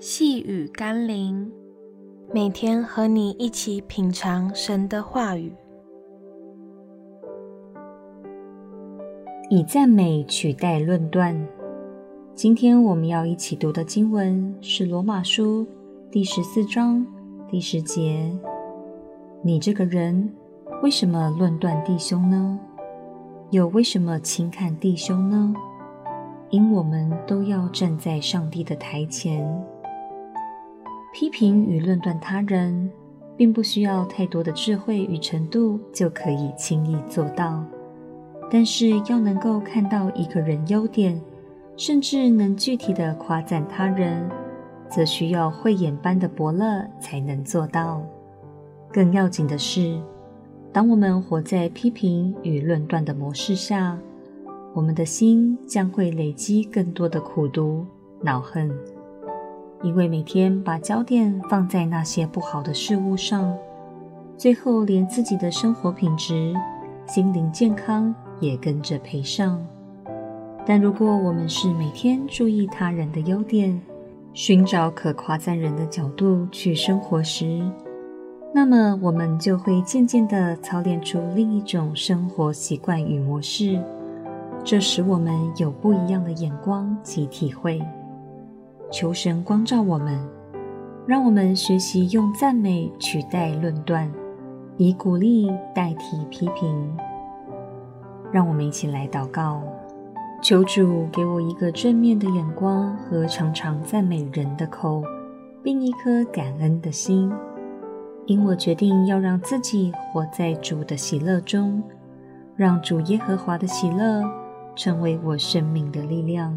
细雨甘霖，每天和你一起品尝神的话语，以赞美取代论断。今天我们要一起读的经文是《罗马书》第十四章第十节：“你这个人，为什么论断弟兄呢？又为什么轻看弟兄呢？因我们都要站在上帝的台前。”批评与论断他人，并不需要太多的智慧与程度就可以轻易做到。但是要能够看到一个人优点，甚至能具体的夸赞他人，则需要慧眼般的伯乐才能做到。更要紧的是，当我们活在批评与论断的模式下，我们的心将会累积更多的苦毒、恼恨。因为每天把焦点放在那些不好的事物上，最后连自己的生活品质、心灵健康也跟着赔上。但如果我们是每天注意他人的优点，寻找可夸赞人的角度去生活时，那么我们就会渐渐地操练出另一种生活习惯与模式，这使我们有不一样的眼光及体会。求神光照我们，让我们学习用赞美取代论断，以鼓励代替批评。让我们一起来祷告，求主给我一个正面的眼光和常常赞美人的口，并一颗感恩的心。因我决定要让自己活在主的喜乐中，让主耶和华的喜乐成为我生命的力量。